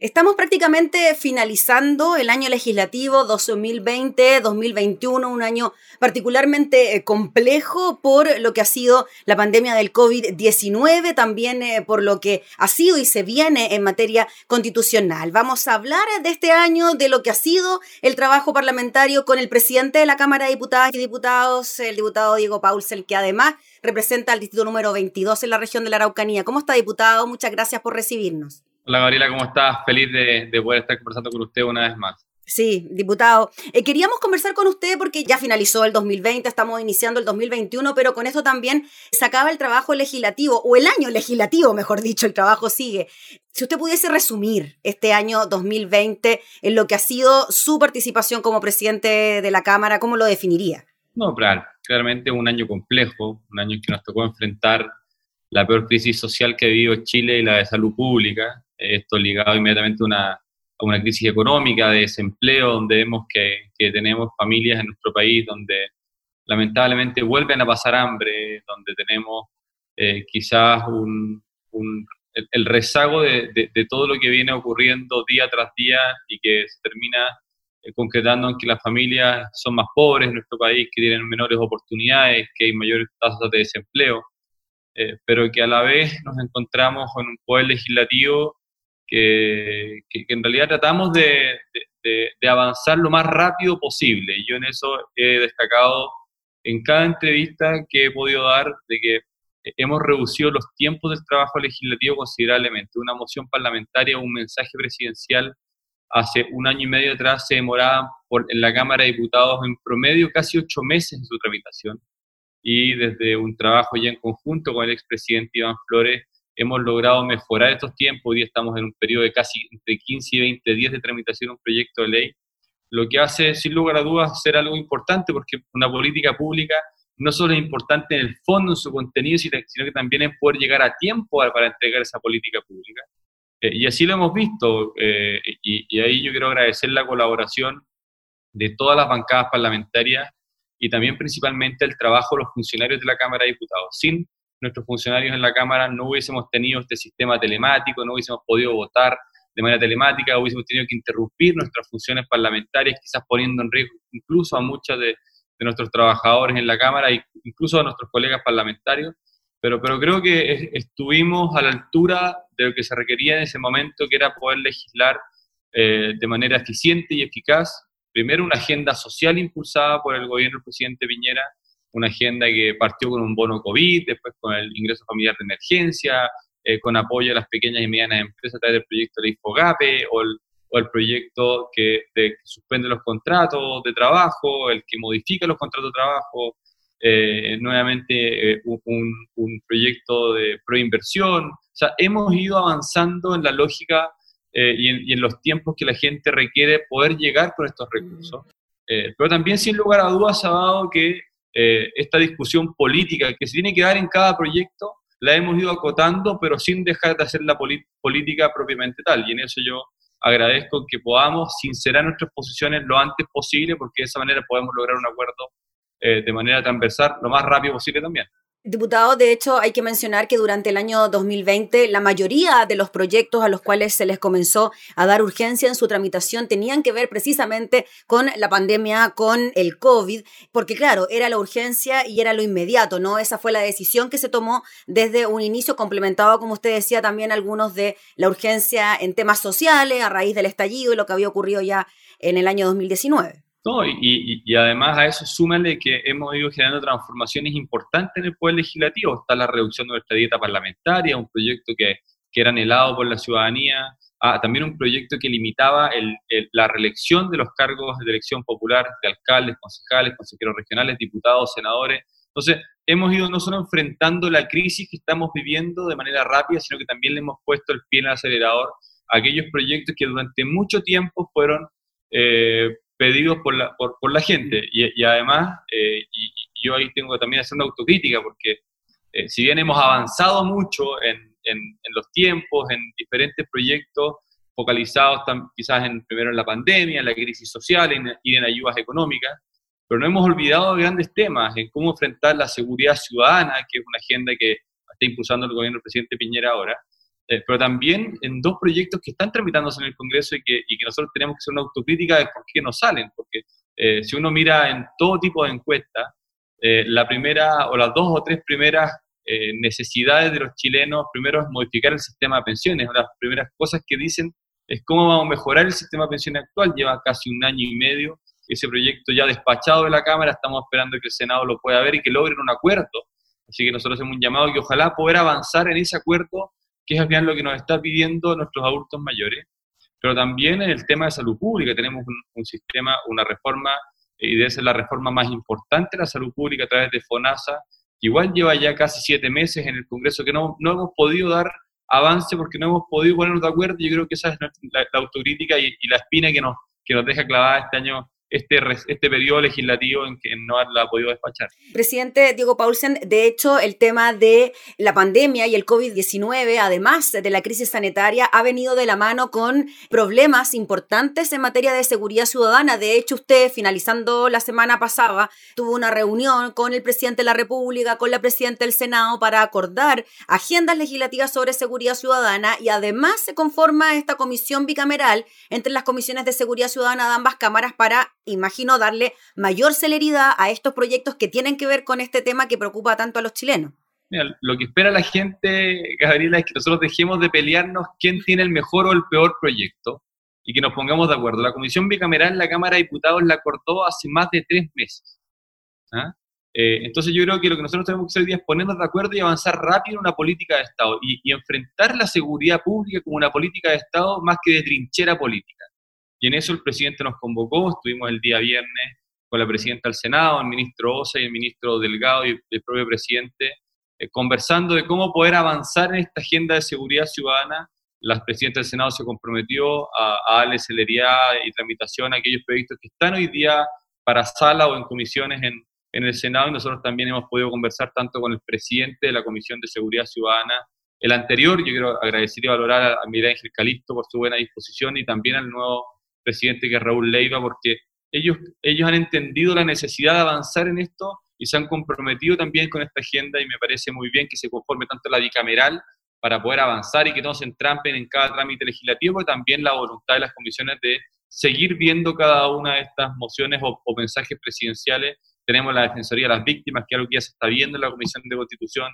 Estamos prácticamente finalizando el año legislativo 2020-2021, un año particularmente eh, complejo por lo que ha sido la pandemia del COVID-19, también eh, por lo que ha sido y se viene en materia constitucional. Vamos a hablar de este año, de lo que ha sido el trabajo parlamentario con el presidente de la Cámara de Diputadas y Diputados, el diputado Diego Paulsel, que además representa al distrito número 22 en la región de la Araucanía. ¿Cómo está, diputado? Muchas gracias por recibirnos. Hola Gabriela, ¿cómo estás? Feliz de, poder estar conversando con usted una vez más. Sí, diputado. Eh, queríamos conversar con usted porque ya finalizó el 2020, estamos iniciando el 2021, pero con esto también se acaba el trabajo legislativo, o el año legislativo, mejor dicho, el trabajo sigue. Si usted pudiese resumir este año 2020 en lo que ha sido su participación como presidente de la Cámara, ¿cómo lo definiría? No, claro, claramente un año complejo, un año que nos tocó enfrentar la peor crisis social que ha vivido Chile y la de salud pública, esto ligado inmediatamente a una, a crisis económica, de desempleo, donde vemos que, tenemos familias en nuestro país donde lamentablemente vuelven a pasar hambre, donde tenemos eh, quizás un, el, rezago de, todo lo que viene ocurriendo día tras día y que se termina eh, concretando en que las familias son más pobres en nuestro país, que tienen menores oportunidades, que hay mayores tasas de desempleo, eh, pero que a la vez nos encontramos con un poder legislativo que, en realidad tratamos de, avanzar lo más rápido posible. Y yo en eso he destacado en cada entrevista que he podido dar de que hemos reducido los tiempos del trabajo legislativo considerablemente. Una moción parlamentaria, un mensaje presidencial hace un año y medio atrás se demoraba por, en la Cámara de Diputados en promedio casi ocho meses en su tramitación. Y desde un trabajo ya en conjunto con el expresidente Iván Flores, hemos logrado mejorar estos tiempos. Hoy estamos en un periodo de casi entre 15 y 20 días de tramitación de un proyecto de ley, lo que hace, sin lugar a dudas, ser algo importante porque una política pública no solo es importante en el fondo, en su contenido, sino que también es poder llegar a tiempo para entregar esa política pública. Eh, y así lo hemos visto, eh, y, y ahí yo quiero agradecer la colaboración de todas las bancadas parlamentarias y también principalmente el trabajo de los funcionarios de la Cámara de Diputados. Sin nuestros funcionarios en la Cámara no hubiésemos tenido este sistema telemático, no hubiésemos podido votar de manera telemática, hubiésemos tenido que interrumpir nuestras funciones parlamentarias, quizás poniendo en riesgo incluso a muchos de, nuestros trabajadores en la Cámara e incluso a nuestros colegas parlamentarios. Pero, pero creo que estuvimos a la altura de lo que se requería en ese momento, que era poder legislar eh, de manera eficiente y eficaz. Primero, una agenda social impulsada por el gobierno del presidente Piñera, una agenda que partió con un bono COVID, después con el ingreso familiar de emergencia, eh, con apoyo a las pequeñas y medianas empresas a través del proyecto de IFOGAPE o el, o el proyecto que, suspende los contratos de trabajo, el que modifica los contratos de trabajo, eh, nuevamente eh, un, un, proyecto de proinversión. O sea, hemos ido avanzando en la lógica y en, y, en, los tiempos que la gente requiere poder llegar con estos recursos. pero también, sin lugar a dudas, ha dado que eh, esta discusión política que se tiene que dar en cada proyecto, la hemos ido acotando, pero sin dejar de hacer la política propiamente tal. Y en eso yo agradezco que podamos sincerar nuestras posiciones lo antes posible, porque de esa manera podemos lograr un acuerdo eh, de manera transversal lo más rápido posible también. Diputado, de hecho, hay que mencionar que durante el año 2020 la mayoría de los proyectos a los cuales se les comenzó a dar urgencia en su tramitación tenían que ver precisamente con la pandemia, con el COVID, porque claro, era la urgencia y era lo inmediato, ¿no? Esa fue la decisión que se tomó desde un inicio complementado, como usted decía, también algunos de la urgencia en temas sociales a raíz del estallido y lo que había ocurrido ya en el año 2019. No, y, y, además a eso súmale que hemos ido generando transformaciones importantes en el Poder Legislativo. Está la reducción de nuestra dieta parlamentaria, un proyecto que, que era anhelado por la ciudadanía, ah, también un proyecto que limitaba el, la reelección de los cargos de elección popular de alcaldes, concejales, consejeros regionales, diputados, senadores. Entonces, hemos ido no solo enfrentando la crisis que estamos viviendo de manera rápida, sino que también le hemos puesto el pie en el acelerador a aquellos proyectos que durante mucho tiempo fueron eh, pedidos por la, por, por la gente. Y, y además, eh, y, yo ahí tengo también una autocrítica, porque eh, si bien hemos avanzado mucho en, en, en, los tiempos, en diferentes proyectos focalizados quizás en, primero en la pandemia, en la crisis social y en ayudas económicas, pero no hemos olvidado grandes temas, en cómo enfrentar la seguridad ciudadana, que es una agenda que está impulsando el gobierno del presidente Piñera ahora, eh, pero también en dos proyectos que están tramitándose en el Congreso y que, y que nosotros tenemos que hacer una autocrítica de por qué no salen, porque eh, si uno mira en todo tipo de encuestas, eh, la primera o las dos o tres primeras necesidades de los chilenos, primero es modificar el sistema de pensiones, las primeras cosas que dicen es cómo vamos a mejorar el sistema de pensiones actual, lleva casi un año y medio ese proyecto ya despachado de la Cámara, estamos esperando que el Senado lo pueda ver y que logren un acuerdo. Así que nosotros hemos un llamado que ojalá poder avanzar en ese acuerdo que es al final lo que nos está pidiendo nuestros adultos mayores, pero también en el tema de salud pública tenemos un, sistema, una reforma, y debe ser la reforma más importante de la salud pública a través de FONASA, que igual lleva ya casi siete meses en el Congreso, que no, no hemos podido dar avance porque no hemos podido ponernos de acuerdo. Yo creo que esa es la, autocrítica y, y, la espina que nos, que nos deja clavada este año este, este periodo legislativo en que no la ha podido despachar. Presidente Diego Paulsen, de hecho, el tema de la pandemia y el COVID-19, además de la crisis sanitaria, ha venido de la mano con problemas importantes en materia de seguridad ciudadana. De hecho, usted, finalizando la semana pasada, tuvo una reunión con el presidente de la República, con la presidenta del Senado, para acordar agendas legislativas sobre seguridad ciudadana y además se conforma esta comisión bicameral entre las comisiones de seguridad ciudadana de ambas cámaras para imagino, darle mayor celeridad a estos proyectos que tienen que ver con este tema que preocupa tanto a los chilenos. lo que espera la gente, Gabriela, es que nosotros dejemos de pelearnos quién tiene el mejor o el peor proyecto y que nos pongamos de acuerdo. La Comisión Bicameral la Cámara de Diputados la cortó hace más de tres meses. ¿ah? Eh, entonces yo creo que lo que nosotros tenemos que hacer hoy día es ponernos de acuerdo y avanzar rápido en una política de Estado y enfrentar la seguridad pública como una política de Estado más que de trinchera política. Y en eso el presidente nos convocó, estuvimos el día viernes con la presidenta del Senado, el ministro Osa y el ministro Delgado y el propio presidente, eh, conversando de cómo poder avanzar en esta agenda de seguridad ciudadana. La presidenta del Senado se comprometió a, darle celeridad y tramitación a aquellos proyectos que están hoy día para sala o en comisiones en, en el Senado y nosotros también hemos podido conversar tanto con el presidente de la Comisión de Seguridad Ciudadana, el anterior, yo quiero agradecer y valorar a, a Miguel Ángel Calisto por su buena disposición y también al nuevo presidente que Raúl Leiva, porque ellos, ellos han entendido la necesidad de avanzar en esto y se han comprometido también con esta agenda y me parece muy bien que se conforme tanto la bicameral para poder avanzar y que no se entrampen en cada trámite legislativo, pero también la voluntad de las comisiones de seguir viendo cada una de estas mociones o, mensajes presidenciales. Tenemos la Defensoría de las Víctimas, que es algo que ya se está viendo en la Comisión de Constitución.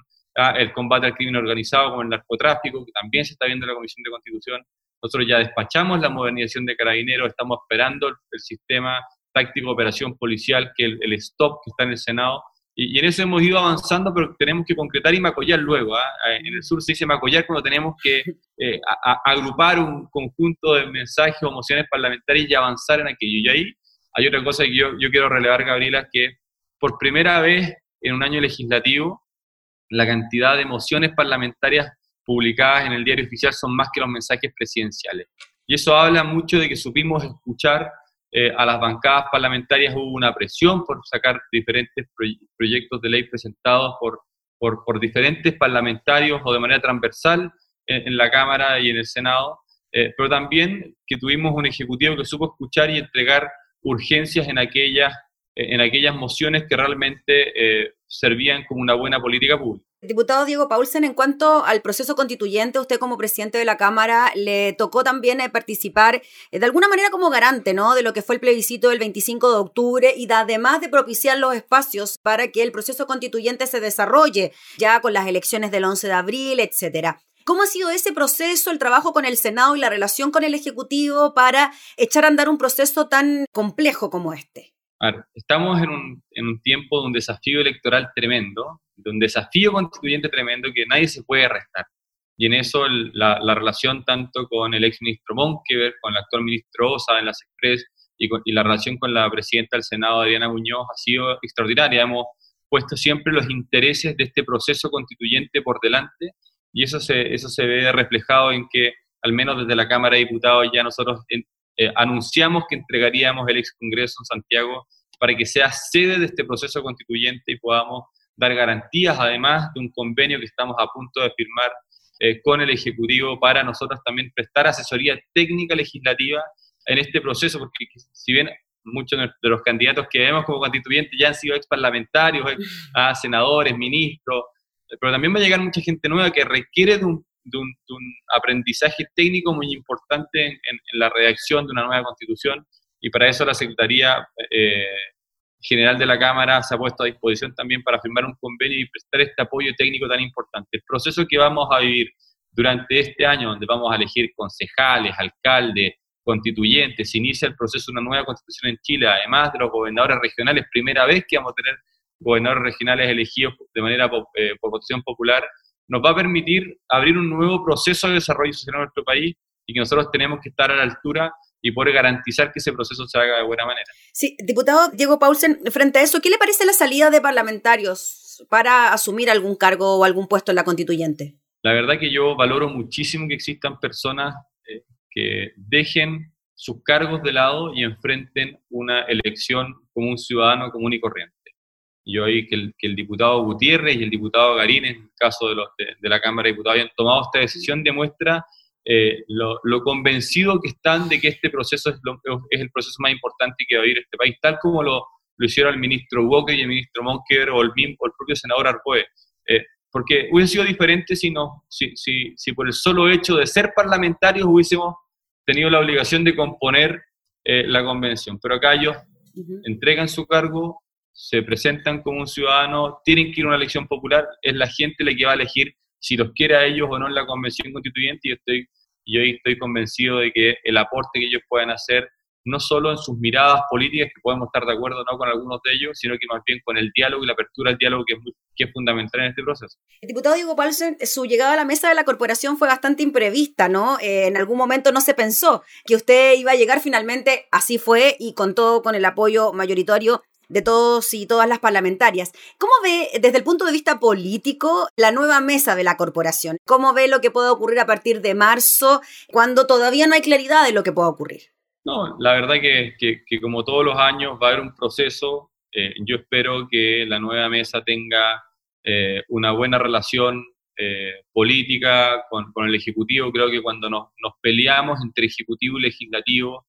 El combate al crimen organizado como el narcotráfico, que también se está viendo en la Comisión de Constitución. Nosotros ya despachamos la modernización de carabineros, estamos esperando el, sistema táctico de operación policial, que el, el, STOP que está en el Senado, y, en eso hemos ido avanzando, pero tenemos que concretar y macollar luego. ¿ah? Eh, en el sur se dice macollar cuando tenemos que eh, agrupar un conjunto de mensajes o mociones parlamentarias y avanzar en aquello. Y ahí hay otra cosa que yo, yo quiero relevar, Gabriela, que por primera vez en un año legislativo, la cantidad de mociones parlamentarias publicadas en el diario oficial son más que los mensajes presidenciales. Y eso habla mucho de que supimos escuchar eh, a las bancadas parlamentarias, hubo una presión por sacar diferentes proyectos de ley presentados por, por, diferentes parlamentarios o de manera transversal en, la Cámara y en el Senado, eh, pero también que tuvimos un Ejecutivo que supo escuchar y entregar urgencias en aquellas, en aquellas mociones que realmente eh, servían como una buena política pública. Diputado Diego Paulsen, en cuanto al proceso constituyente, usted como presidente de la Cámara le tocó también eh, participar eh, de alguna manera como garante ¿no? de lo que fue el plebiscito del 25 de octubre y además de propiciar los espacios para que el proceso constituyente se desarrolle ya con las elecciones del 11 de abril, etcétera. ¿Cómo ha sido ese proceso, el trabajo con el Senado y la relación con el Ejecutivo para echar a andar un proceso tan complejo como este? Estamos en un, en un tiempo de un desafío electoral tremendo, de un desafío constituyente tremendo que nadie se puede restar. Y en eso la, la, relación tanto con el ex ministro Monkever, con el actual ministro Osa en las Express y, y, la relación con la presidenta del Senado, Adriana Muñoz, ha sido extraordinaria. Hemos puesto siempre los intereses de este proceso constituyente por delante y eso se, eso se ve reflejado en que, al menos desde la Cámara de Diputados, ya nosotros eh, anunciamos que entregaríamos el ex Congreso en Santiago para que sea sede de este proceso constituyente y podamos dar garantías, además de un convenio que estamos a punto de firmar eh, con el Ejecutivo para nosotros también prestar asesoría técnica legislativa en este proceso, porque si bien muchos de los candidatos que vemos como constituyentes ya han sido ex parlamentarios, ex, senadores, ministros, pero también va a llegar mucha gente nueva que requiere de un, de un, aprendizaje técnico muy importante en, la redacción de una nueva constitución y para eso la Secretaría eh, General de la Cámara se ha puesto a disposición también para firmar un convenio y prestar este apoyo técnico tan importante. El proceso que vamos a vivir durante este año, donde vamos a elegir concejales, alcaldes, constituyentes, se inicia el proceso de una nueva constitución en Chile, además de los gobernadores regionales, primera vez que vamos a tener gobernadores regionales elegidos de manera eh, por votación popular, nos va a permitir abrir un nuevo proceso de desarrollo social en nuestro país y que nosotros tenemos que estar a la altura y poder garantizar que ese proceso se haga de buena manera. Sí, diputado Diego Paulsen, frente a eso, ¿qué le parece la salida de parlamentarios para asumir algún cargo o algún puesto en la constituyente? La verdad que yo valoro muchísimo que existan personas eh, que dejen sus cargos de lado y enfrenten una elección como un ciudadano común y corriente. Yo oí que el, que el diputado Gutiérrez y el diputado Garín, en el caso de, los de, la Cámara de Diputados, hayan tomado esta decisión, demuestra eh, lo, lo, convencido que están de que este proceso es, es, el proceso más importante que va a vivir este país, tal como lo, lo hicieron el ministro Walker y el ministro Monker o el, o el propio senador Arpoe. Eh, porque hubiese sido diferente si, no, si, si, si por el solo hecho de ser parlamentarios hubiésemos tenido la obligación de componer eh, la convención. Pero acá ellos entregan su cargo, se presentan como un ciudadano, tienen que ir a una elección popular, es la gente la que va a elegir si los quiere a ellos o no en la convención constituyente y estoy, yo estoy convencido de que el aporte que ellos pueden hacer no solo en sus miradas políticas, que podemos estar de acuerdo no con algunos de ellos, sino que más bien con el diálogo y la apertura al diálogo que es, que es fundamental en este proceso. El diputado Diego Paulsen, su llegada a la mesa de la corporación fue bastante imprevista, ¿no? Eh, en algún momento no se pensó que usted iba a llegar finalmente, así fue, y con todo, con el apoyo mayoritario de todos y todas las parlamentarias. ¿Cómo ve desde el punto de vista político la nueva mesa de la corporación? ¿Cómo ve lo que puede ocurrir a partir de marzo cuando todavía no hay claridad de lo que pueda ocurrir? No, la verdad que, que, como todos los años va a haber un proceso. Eh, yo espero que la nueva mesa tenga eh, una buena relación eh, política con, con, el Ejecutivo. Creo que cuando nos, nos peleamos entre Ejecutivo y Legislativo,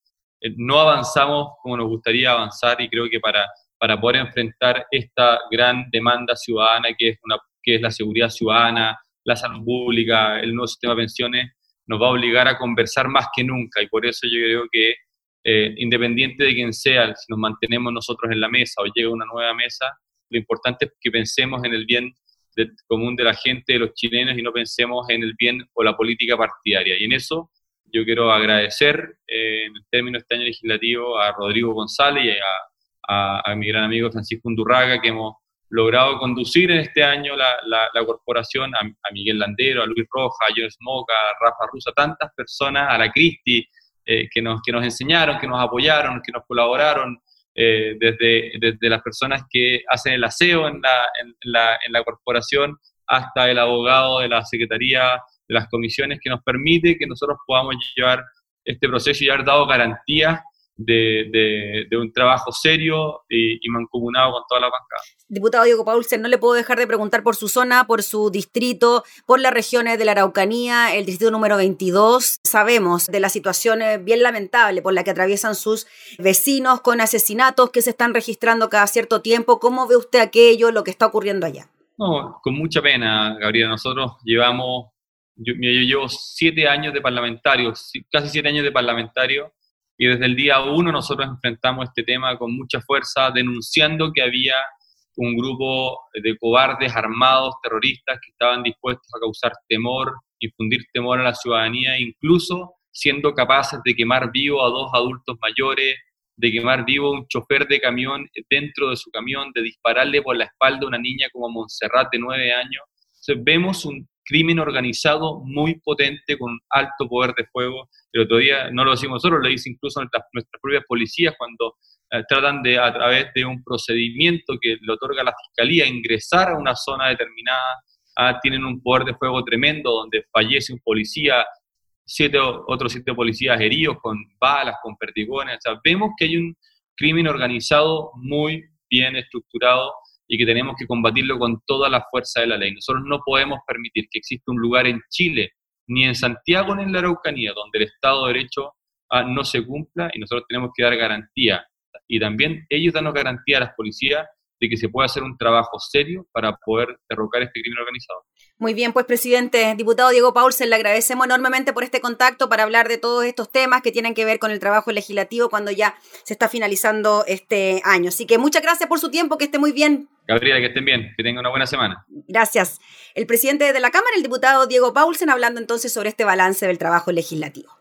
no avanzamos como nos gustaría avanzar y creo que para, para poder enfrentar esta gran demanda ciudadana que es, una, que es la seguridad ciudadana, la salud pública, el nuevo sistema de pensiones, nos va a obligar a conversar más que nunca y por eso yo creo que eh, independiente de quién sea, si nos mantenemos nosotros en la mesa o llega una nueva mesa, lo importante es que pensemos en el bien común de la gente, de los chilenos, y no pensemos en el bien o la política partidaria. Y en eso yo quiero agradecer, eh, en el término de este año legislativo, a Rodrigo González y a, a, mi gran amigo Francisco Undurraga, que hemos logrado conducir en este año la, la, corporación, a, Miguel Landero, a Luis Roja, a Jones Moca, a Rafa Rusa, tantas personas, a la Cristi, eh, que, nos, que nos enseñaron, que nos apoyaron, que nos colaboraron, eh, desde, desde las personas que hacen el aseo en la, en, la, en la corporación hasta el abogado de la Secretaría de las comisiones que nos permite que nosotros podamos llevar este proceso y haber dado garantías de, un trabajo serio y, mancomunado con toda la bancada. Diputado Diego Paulsen, no le puedo dejar de preguntar por su zona, por su distrito, por las regiones de la Araucanía, el distrito número 22. Sabemos de la situación eh, bien lamentable por la que atraviesan sus vecinos con asesinatos que se están registrando cada cierto tiempo. ¿Cómo ve usted aquello, lo que está ocurriendo allá? No, con mucha pena, Gabriela. Nosotros llevamos, yo, yo llevo siete años de parlamentario, casi siete años de parlamentario y desde el día uno nosotros enfrentamos este tema con mucha fuerza, denunciando que había un grupo de cobardes armados, terroristas, que estaban dispuestos a causar temor, infundir temor a la ciudadanía, incluso siendo capaces de quemar vivo a dos adultos mayores, de quemar vivo a un chofer de camión dentro de su camión, de dispararle por la espalda a una niña como Montserrat de nueve años. Entonces vemos un crimen organizado muy potente con alto poder de fuego. El otro día, no lo decimos nosotros, lo dicen incluso nuestras, nuestras propias policías cuando eh, tratan de, a través de un procedimiento que le otorga la fiscalía, ingresar a una zona determinada. Ah, tienen un poder de fuego tremendo donde fallece un policía, siete otros siete policías heridos con balas, con perdigones. Vemos que hay un crimen organizado muy bien estructurado y que tenemos que combatirlo con toda la fuerza de la ley. Nosotros no podemos permitir que exista un lugar en Chile, ni en Santiago ni en la Araucanía, donde el Estado de Derecho ah, no se cumpla y nosotros tenemos que dar garantía. Y también ellos dan garantía a las policías de que se pueda hacer un trabajo serio para poder derrocar este crimen organizado. Muy bien, pues presidente, diputado Diego Paulsen, le agradecemos enormemente por este contacto para hablar de todos estos temas que tienen que ver con el trabajo legislativo cuando ya se está finalizando este año. Así que muchas gracias por su tiempo, que esté muy bien. Gabriela, que estén bien, que tengan una buena semana. Gracias. El presidente de la Cámara, el diputado Diego Paulsen, hablando entonces sobre este balance del trabajo legislativo.